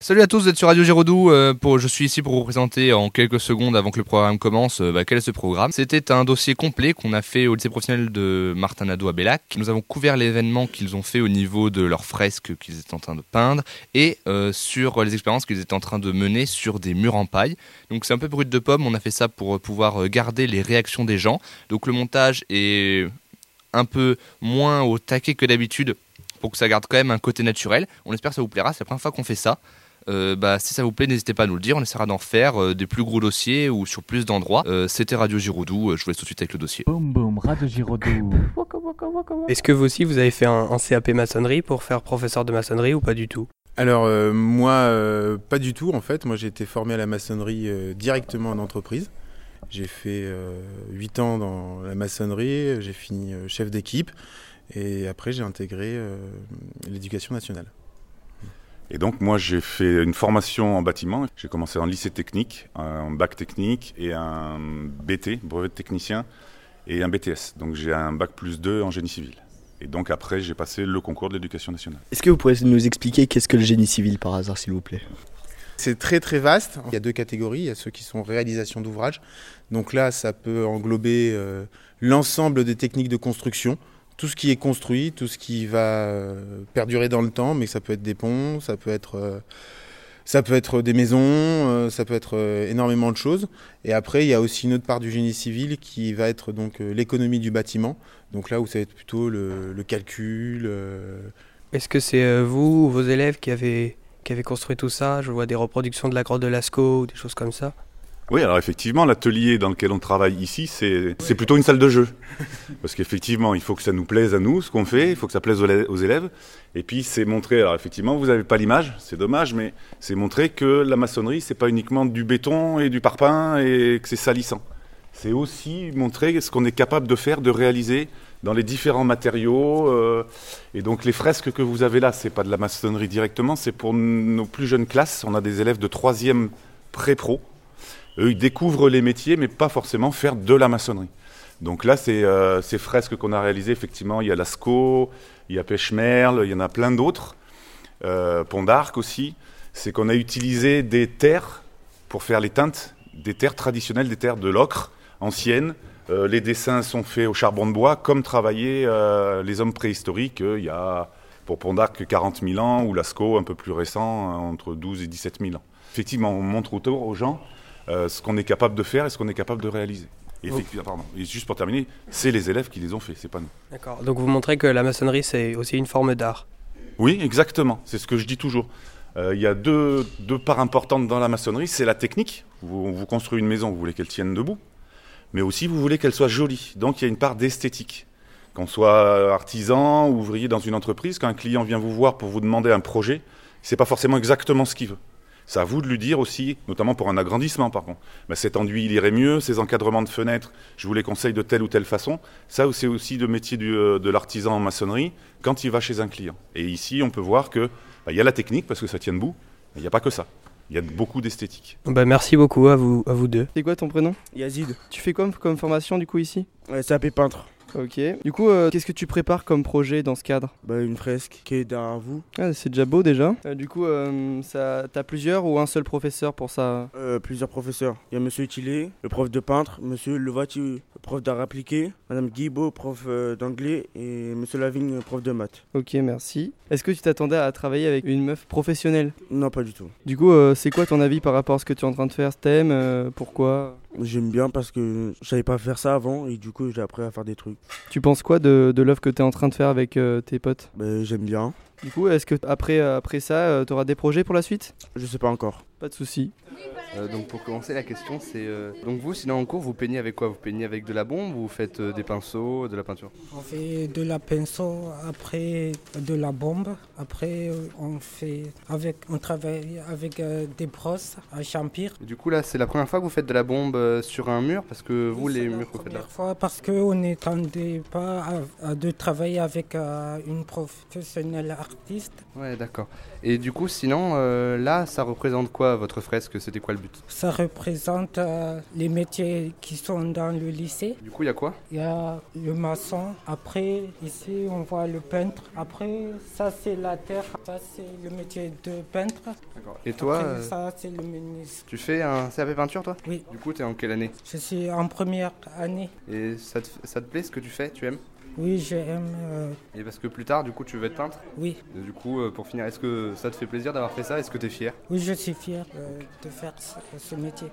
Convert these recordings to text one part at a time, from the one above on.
Salut à tous, vous êtes sur Radio Giraudoux. euh, je suis ici pour vous présenter en quelques secondes avant que le programme commence euh, bah, quel est ce programme? C'était un dossier complet qu'on a fait au lycée professionnel de Martin à Bellac. Nous avons couvert l'événement qu'ils ont fait au niveau de leurs fresques qu'ils étaient en train de peindre et euh, sur les expériences qu'ils étaient en train de mener sur des murs en paille. Donc c'est un peu brut de pomme, on a fait ça pour pouvoir garder les réactions des gens. Donc le montage est un peu moins au taquet que d'habitude pour que ça garde quand même un côté naturel. On espère que ça vous plaira, c'est la première fois qu'on fait ça. Euh, bah, si ça vous plaît, n'hésitez pas à nous le dire. On essaiera d'en faire euh, des plus gros dossiers ou sur plus d'endroits. Euh, C'était Radio Giroudou. Je vous laisse tout de suite avec le dossier. Boum boum, Radio Giraudoux. Est-ce que vous aussi vous avez fait un, un CAP maçonnerie pour faire professeur de maçonnerie ou pas du tout? Alors euh, moi, euh, pas du tout en fait. Moi j'ai été formé à la maçonnerie euh, directement en entreprise. J'ai fait euh, 8 ans dans la maçonnerie, j'ai fini euh, chef d'équipe et après j'ai intégré euh, l'éducation nationale. Et donc moi j'ai fait une formation en bâtiment. J'ai commencé en lycée technique, un bac technique et un BT, brevet de technicien, et un BTS. Donc j'ai un bac plus 2 en génie civil. Et donc après j'ai passé le concours de l'éducation nationale. Est-ce que vous pourriez nous expliquer qu'est-ce que le génie civil par hasard, s'il vous plaît? C'est très très vaste. Il y a deux catégories. Il y a ceux qui sont réalisation d'ouvrages. Donc là, ça peut englober euh, l'ensemble des techniques de construction, tout ce qui est construit, tout ce qui va euh, perdurer dans le temps, mais ça peut être des ponts, ça peut être, euh, ça peut être des maisons, euh, ça peut être euh, énormément de choses. Et après, il y a aussi une autre part du génie civil qui va être donc euh, l'économie du bâtiment. Donc là où ça va être plutôt le, calcul. euh, Est-ce que c'est euh, vous ou vos élèves qui avez, qui avez construit tout ça? Je vois des reproductions de la grotte de Lascaux ou des choses comme ça. Oui, alors effectivement, l'atelier dans lequel on travaille ici, c'est plutôt une salle de jeu. Parce qu'effectivement, il faut que ça nous plaise à nous, ce qu'on fait, il faut que ça plaise aux élèves. Et puis, c'est montrer, alors effectivement, vous n'avez pas l'image, c'est dommage, mais c'est montrer que la maçonnerie, c'est pas uniquement du béton et du parpaing et que c'est salissant. C'est aussi montrer ce qu'on est capable de faire, de réaliser dans les différents matériaux. euh, et donc, les fresques que vous avez là, c'est pas de la maçonnerie directement, c'est pour nos plus jeunes classes. On a des élèves de troisième pré-pro. Eux, ils découvrent les métiers, mais pas forcément faire de la maçonnerie. Donc là, c'est euh, ces fresques qu'on a réalisées, effectivement, il y a Lascaux, il y a Pêche-Merle, il y en a plein d'autres, euh, Pont d'Arc aussi. C'est qu'on a utilisé des terres pour faire les teintes, des terres traditionnelles, des terres de l'ocre, anciennes. Euh, les dessins sont faits au charbon de bois, comme travaillaient les hommes préhistoriques il y a, pour Pont d'Arc, 40 000 ans, ou Lascaux, un peu plus récent, entre 12 et 17 000 ans. Effectivement, on montre autour aux gens euh, ce qu'on est capable de faire et ce qu'on est capable de réaliser. Et, effectivement, pardon. et juste pour terminer, c'est les élèves qui les ont fait, c'est pas nous. D'accord. Donc vous montrez que la maçonnerie c'est aussi une forme d'art. Oui, exactement. C'est ce que je dis toujours. Euh, Il y a deux, deux parts importantes dans la maçonnerie. C'est la technique. Vous, vous construisez une maison, vous voulez qu'elle tienne debout. Mais aussi, vous voulez qu'elle soit jolie. Donc, il y a une part d'esthétique. Qu'on soit artisan, ouvrier dans une entreprise, quand un client vient vous voir pour vous demander un projet, c'est pas forcément exactement ce qu'il veut. C'est à vous de lui dire aussi, notamment pour un agrandissement par contre. Ben, cet enduit, il irait mieux, ces encadrements de fenêtres, je vous les conseille de telle ou telle façon. Ça, c'est aussi le métier du, euh, de l'artisan en maçonnerie quand il va chez un client. Et ici, on peut voir que ben, il y a la technique parce que ça tient debout, mais il n'y a pas que ça. Il y a beaucoup d'esthétique. Bah, merci beaucoup à vous, à vous deux. C'est quoi ton prénom? Yazid, Tu fais quoi comme formation du coup ici? Ouais, c'est un peintre. Ok. Du coup, euh, qu'est-ce que tu prépares comme projet dans ce cadre? Bah, une fresque qui est derrière vous. ah, C'est déjà beau déjà. Euh, du coup, euh, ça, t'as plusieurs ou un seul professeur pour ça? Euh, plusieurs professeurs. Il y a Monsieur Utilé, le prof de peintre, Monsieur Levati, le prof d'art appliqué, Madame Guibaud, prof d'anglais, et Monsieur Lavigne, prof de maths. Ok, merci. Est-ce que tu t'attendais à travailler avec une meuf professionnelle? Non, pas du tout. Du coup, c'est quoi ton avis par rapport à ce que tu es en train de faire? Euh, Pourquoi? J'aime bien parce que je savais pas faire ça avant, et du coup, j'ai appris à faire des trucs. Tu penses quoi de, de l'œuvre que tu es en train de faire avec euh, tes potes? Bah, j'aime bien. Du coup, est-ce que après, après ça, tu auras des projets pour la suite? Je sais pas encore. Pas de soucis. Euh, donc pour commencer la question, c'est euh, donc vous, sinon en cours, vous peignez avec quoi? Vous peignez avec de la bombe ou vous faites euh, des pinceaux, de la peinture? On fait de la pinceau, après de la bombe, après euh, on fait avec, on travaille avec euh, des brosses à champir. Et Du coup là, c'est la première fois que vous faites de la bombe euh, sur un mur? Parce que vous, les la murs que vous faites là. première fois parce qu'on n'attendait pas à, à de travailler avec euh, une professionnelle artiste. Ouais, d'accord. Et du coup, sinon, euh, là, ça représente quoi votre fresque? C'était quoi le but? Ça représente euh, les métiers qui sont dans le lycée. Du coup, il y a quoi? Il y a le maçon. Après, ici, on voit le peintre. Après, ça, c'est la terre. Ça, c'est le métier de peintre. D'accord. Et toi, Après, euh, ça, c'est le menuisier. tu fais un CAP peinture, toi? Oui. Du coup, t'es en quelle année? Je suis en première année. Et ça te, ça te plaît ce que tu fais? Tu aimes? Oui, j'aime. euh, Et parce que plus tard, du coup, tu veux être peintre oui, Et Du coup, euh, pour finir, est-ce que ça te fait plaisir d'avoir fait ça Est-ce que t'es fier? Oui, je suis fier euh, de faire ce, ce métier.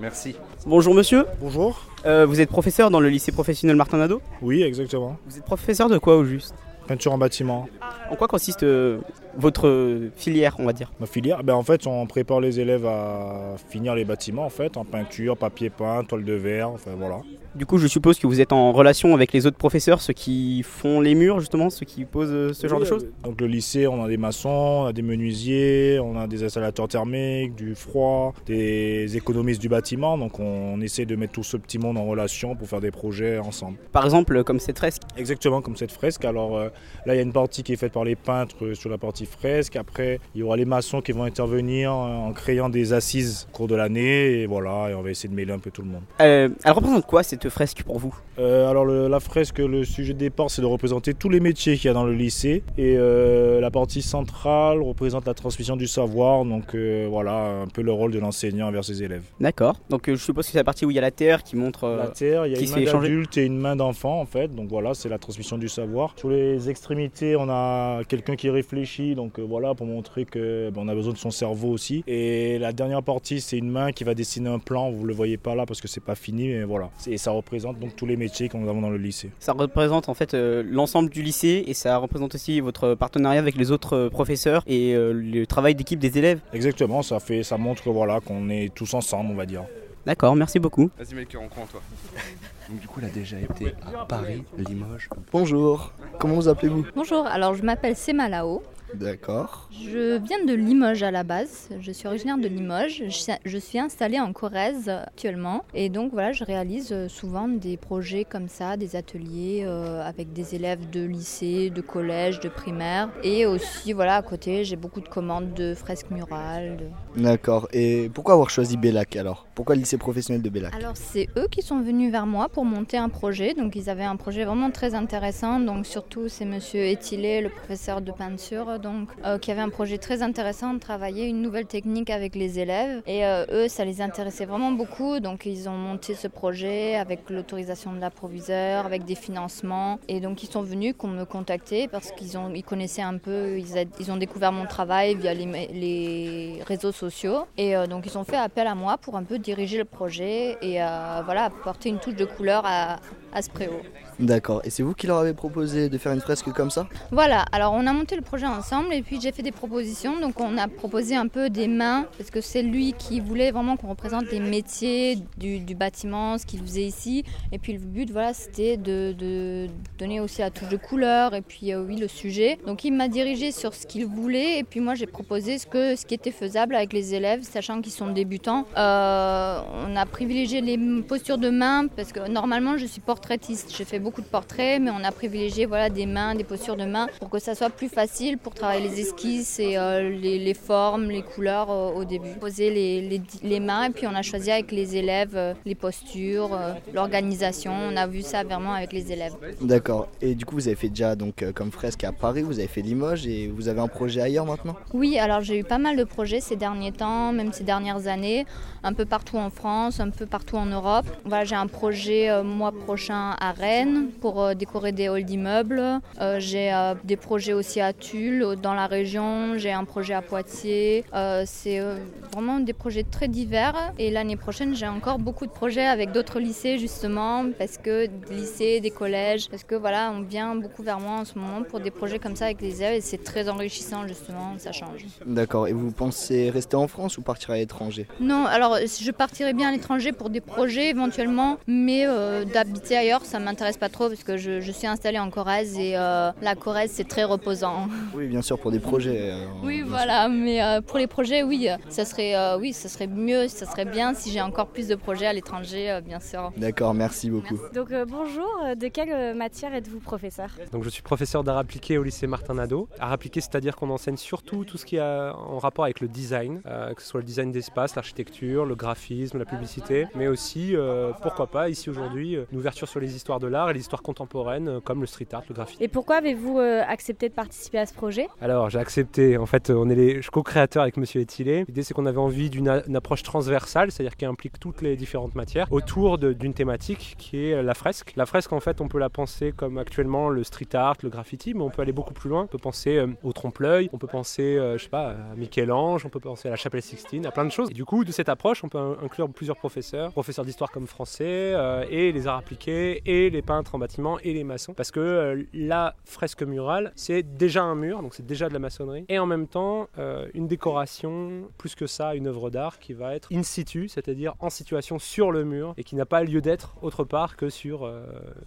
Merci. Bonjour monsieur, Bonjour. Euh, vous êtes professeur dans le lycée professionnel Martin Nadeau? Oui, exactement. Vous êtes professeur de quoi au juste? Peinture en bâtiment. En quoi consiste euh, votre filière, on va dire? Ma filière, ben en fait, on prépare les élèves à finir les bâtiments, en fait, en peinture, papier peint, toile de verre, enfin voilà. Du coup, je suppose que vous êtes en relation avec les autres professeurs, ceux qui font les murs justement, ceux qui posent euh, ce genre de Oui, choses euh, Donc le lycée, on a des maçons, on a des menuisiers, on a des installateurs thermiques, du froid, des économistes du bâtiment. Donc on essaie de mettre tout ce petit monde en relation pour faire des projets ensemble. Par exemple, comme cette fresque. Exactement comme cette fresque. Alors euh, là, il y a une partie qui est faite par les peintres euh, sur la partie fresque. Après, il y aura les maçons qui vont intervenir euh, en créant des assises au cours de l'année. Et voilà, et on va essayer de mêler un peu tout le monde. Euh, elle représente quoi cette fresque pour vous Euh, alors le- la fresque, le sujet de départ, c'est de représenter tous les métiers qu'il y a dans le lycée. Et euh, la partie centrale représente la transmission du savoir. Donc euh, voilà, un peu le rôle de l'enseignant envers ses élèves. D'accord. Donc je suppose que c'est la partie où il y a la terre qui montre. La terre, il y a une main d'adulte et une main d'enfant en fait. Donc voilà, c'est la transmission du savoir. Sur les extrémités, on a quelqu'un qui réfléchit. Donc voilà, pour montrer que ben, a besoin de son cerveau aussi. Et la dernière partie, c'est une main qui va dessiner un plan. Vous le voyez pas là parce que c'est pas fini, mais voilà. Et ça représente donc tous les métiers que nous avons dans le lycée. Ça représente en fait euh, l'ensemble du lycée et ça représente aussi votre partenariat avec les autres euh, professeurs et euh, le travail d'équipe des élèves. Exactement, ça fait, ça montre voilà qu'on est tous ensemble, on va dire. D'accord, merci beaucoup. Vas-y, Melchior, on croit en toi. Donc, du coup, il a déjà été à Paris, Limoges. Bonjour, comment vous appelez-vous? Bonjour, alors je m'appelle Sema Lao. D'accord. Je viens de Limoges à la base. Je suis originaire de Limoges. Je suis installée en Corrèze actuellement. Et donc voilà, je réalise euh, souvent des projets comme ça, des ateliers euh, avec des élèves de lycée, de collège, de primaire. Et aussi, voilà, à côté, j'ai beaucoup de commandes de fresques murales. de- D'accord. Et pourquoi avoir choisi Bellac alors? Pourquoi le lycée professionnel de Bellac? Alors c'est eux qui sont venus vers moi pour monter un projet. Donc ils avaient un projet vraiment très intéressant. Donc surtout c'est Monsieur Etilé, le professeur de peinture, donc euh, qui avait un projet très intéressant de travailler une nouvelle technique avec les élèves. Et euh, eux ça les intéressait vraiment beaucoup. Donc ils ont monté ce projet avec l'autorisation de l'approviseur, avec des financements. Et donc ils sont venus qu'on me contacter parce qu'ils ont ils connaissaient un peu, ils, a- ils ont découvert mon travail via les, réseaux sociaux. Et euh, donc ils ont fait appel à moi pour un peu diriger le projet et euh, voilà apporter une touche de couleur à, à ce préau. D'accord. Et c'est vous qui leur avez proposé de faire une fresque comme ça? Voilà, alors on a monté le projet et puis j'ai fait des propositions. Donc on a proposé un peu des mains parce que c'est lui qui voulait vraiment qu'on représente les métiers du, bâtiment, ce qu'il faisait ici. Et puis le but, voilà, c'était de, de donner aussi la touche de couleur et puis euh, oui, le sujet. Donc il m'a dirigé sur ce qu'il voulait et puis moi j'ai proposé ce, que, ce qui était faisable avec les élèves, sachant qu'ils sont débutants. Euh, on a privilégié les postures de main parce que normalement je suis portraitiste. J'ai fait beaucoup de portraits, mais on a privilégié voilà, des mains, des postures de main pour que ça soit plus facile pour travailler les esquisses et euh, les, les formes, les couleurs euh, au début. Poser les, les, les mains et puis on a choisi avec les élèves euh, les postures, l'organisation. On a vu ça vraiment avec les élèves. D'accord. Et du coup, vous avez fait déjà donc comme fresque à Paris, vous avez fait Limoges et vous avez un projet ailleurs maintenant? Oui, alors j'ai eu pas mal de projets ces derniers temps, même ces dernières années, un peu partout en France, un peu partout en Europe. Voilà, j'ai un projet mois prochain à Rennes pour décorer des halls d'immeubles. J'ai des projets aussi à Tulle, dans la région. J'ai un projet à Poitiers. Euh, C'est euh, vraiment des projets très divers. Et l'année prochaine, j'ai encore beaucoup de projets avec d'autres lycées justement, parce que des lycées, des collèges, parce que voilà, on vient beaucoup vers moi en ce moment pour des projets comme ça avec les élèves et c'est très enrichissant justement, ça change. D'accord. Et vous pensez rester en France ou partir à l'étranger? Non, alors je partirais bien à l'étranger pour des projets éventuellement, mais euh, d'habiter ailleurs, ça m'intéresse pas trop parce que je, je suis installée en Corrèze et euh, la Corrèze c'est très reposant. Oui, bien sûr, pour des projets. euh, Oui, bien voilà, mais euh, pour les projets, oui, ça serait, euh, oui, ça serait mieux, ça serait bien si j'ai encore plus de projets à l'étranger, euh, bien sûr. D'accord, merci beaucoup. Donc euh, bonjour, euh, de quelle euh, matière êtes-vous professeur? Donc je suis professeur d'art appliqué au lycée Martin Nadeau. Art appliqué, c'est-à-dire qu'on enseigne surtout tout ce qui a en rapport avec le design, euh, que ce soit le design d'espace, l'architecture, le graphisme, la publicité, mais aussi, euh, pourquoi pas, ici aujourd'hui, euh, une ouverture sur les histoires de l'art et l'histoire contemporaine, euh, comme le street art, le graphisme. Et pourquoi avez-vous euh, accepté de participer à ce projet? Alors j'ai accepté, en fait on est les je suis co-créateur avec Monsieur Etilé. L'idée c'est qu'on avait envie d'une approche transversale, c'est-à-dire qui implique toutes les différentes matières, autour d'une thématique qui est la fresque. La fresque en fait on peut la penser comme actuellement le street art, le graffiti, mais on peut aller beaucoup plus loin. On peut penser euh, au trompe-l'œil, on peut penser, euh, je sais pas, à Michel-Ange, on peut penser à la chapelle Sixtine, à plein de choses. Et du coup de cette approche on peut in- inclure plusieurs professeurs, professeurs d'histoire comme français, euh, et les arts appliqués, et les peintres en bâtiment, et les maçons. Parce que euh, la fresque murale c'est déjà un mur, c'est déjà de la maçonnerie, et en même temps euh, une décoration, plus que ça, une œuvre d'art qui va être in situ, c'est-à-dire en situation sur le mur, et qui n'a pas lieu d'être autre part que, sur, euh,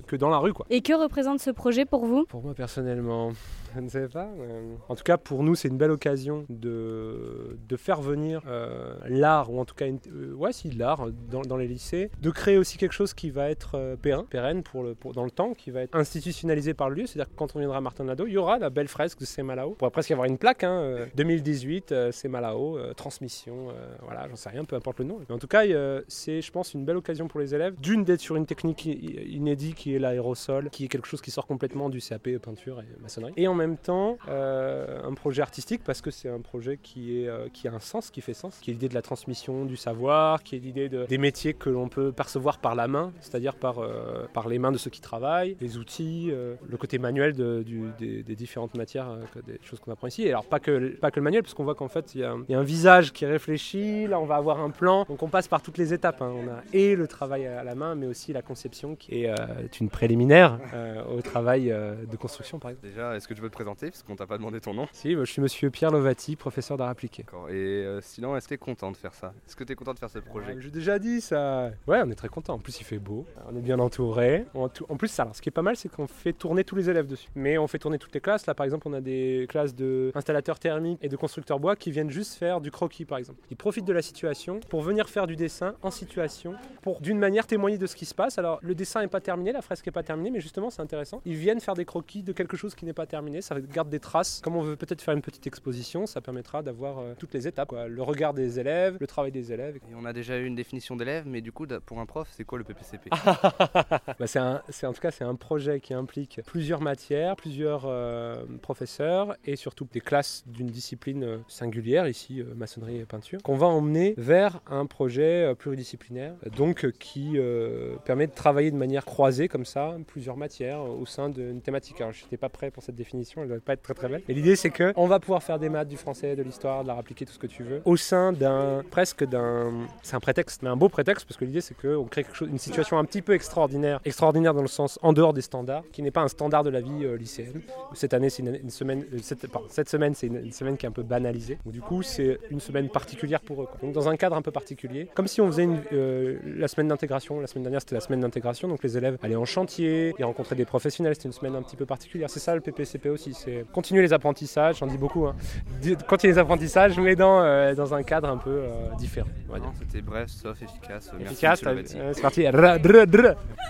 que dans la rue. Quoi. Et que représente ce projet pour vous? Pour moi personnellement, je ne sais pas. euh, En tout cas, pour nous, c'est une belle occasion de, de faire venir euh, l'art, ou en tout cas, une, euh, ouais, si, l'art dans, dans les lycées, de créer aussi quelque chose qui va être euh, pérenne, pour le, pour- dans le temps, qui va être institutionnalisé par le lieu. C'est-à-dire que quand on viendra à Martin Nadeau, il y aura la belle fresque de Semalao. On pourrait presque y avoir une plaque, hein, euh, 2018, euh, Semalao, euh, transmission, voilà, j'en sais rien, peu importe le nom. Mais en tout cas, c'est, je pense, une belle occasion pour les élèves, d'une d'être sur une technique inédite qui est l'aérosol, qui est quelque chose qui sort complètement du CAP peinture et maçonnerie. Et en même temps, euh, un projet artistique parce que c'est un projet qui, est, euh, qui a un sens, qui fait sens, qui est l'idée de la transmission du savoir, qui est l'idée de- des métiers que l'on peut percevoir par la main, c'est-à-dire par, euh, par les mains de ceux qui travaillent, les outils, le côté manuel de- du- des, des différentes matières, que- des choses qu'on apprend ici. Et alors pas que, pas que le manuel, parce qu'on voit qu'en fait il y, a un- il y a un visage qui est réfléchi, là on va avoir un plan, donc on passe par toutes les étapes. hein. On a et le travail à la main, mais aussi la conception qui est euh, une préliminaire euh, au travail euh, de construction par exemple. Déjà, est-ce que tu peux te présenter Parce qu'on t'a pas demandé ton nom? Si, je suis monsieur Pierre Lovati, professeur d'art appliqué. D'accord. Et euh, sinon, est-ce que tu es content de faire ça? Est-ce que tu es content de faire ce projet? J'ai déjà dit ça. Ouais, on est très content. En plus, il fait beau. On est bien entouré. En En plus, ça, alors, ce qui est pas mal, c'est qu'on fait tourner tous les élèves dessus. Mais on fait tourner toutes les classes. Là, par exemple, on a des classes de installateurs thermiques et de constructeurs bois qui viennent juste faire du croquis, par exemple. Ils profitent de la situation pour venir faire du dessin en situation, pour d'une manière témoigner de ce qui se passe. Alors, le dessin n'est pas terminé, la fresque n'est pas terminée, mais justement, c'est intéressant. Ils viennent faire des croquis de quelque chose qui n'est pas terminé. Ça garde des traces. Comme on veut peut-être faire une petite exposition, ça permettra d'avoir euh, toutes les étapes. quoi. Le regard des élèves, le travail des élèves. Et on a déjà eu une définition d'élève, mais du coup, pour un prof, c'est quoi le PPCP Bah, c'est- en tout cas, c'est un projet qui implique plusieurs matières, plusieurs euh, professeurs et surtout des classes d'une discipline euh, singulière, ici euh, maçonnerie et peinture, qu'on va emmener vers un projet euh, pluridisciplinaire, donc qui permet de travailler de manière croisée comme ça, plusieurs matières au sein d'une thématique. Alors, je n'étais pas prêt pour cette définition, elle ne va pas être très très belle. Mais l'idée, c'est que on va pouvoir faire des maths, du français, de l'histoire, de l'art appliqué, tout ce que tu veux, au sein d'un presque d'un, c'est un prétexte, mais un beau prétexte parce que l'idée, c'est qu'on crée une situation un petit peu extraordinaire, extraordinaire dans le sens en dehors des standards, qui n'est pas un standard de la vie lycéenne. Cette année, c'est une, semaine, cette, pardon, cette semaine, c'est une, une semaine qui est un peu banalisée. Donc, du coup, c'est une semaine particulière pour eux. quoi. Donc dans un cadre un peu particulier, comme si on faisait une, euh, la semaine d'intégration. La semaine dernière, c'était la semaine d'intégration, donc les élèves allaient en chantier, ils rencontraient des professionnels. C'était une semaine un petit peu particulière. C'est ça le PPCP aussi, c'est continuer les apprentissages. J'en dis beaucoup. Hein. Continuer les apprentissages, mais dans euh, dans un cadre un peu euh, différent. C'était bref, sauf efficace. Merci, Efficace, euh, c'est parti.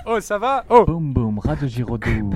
Oh, ça va? Oh Boum boum, Radio Giraudoux.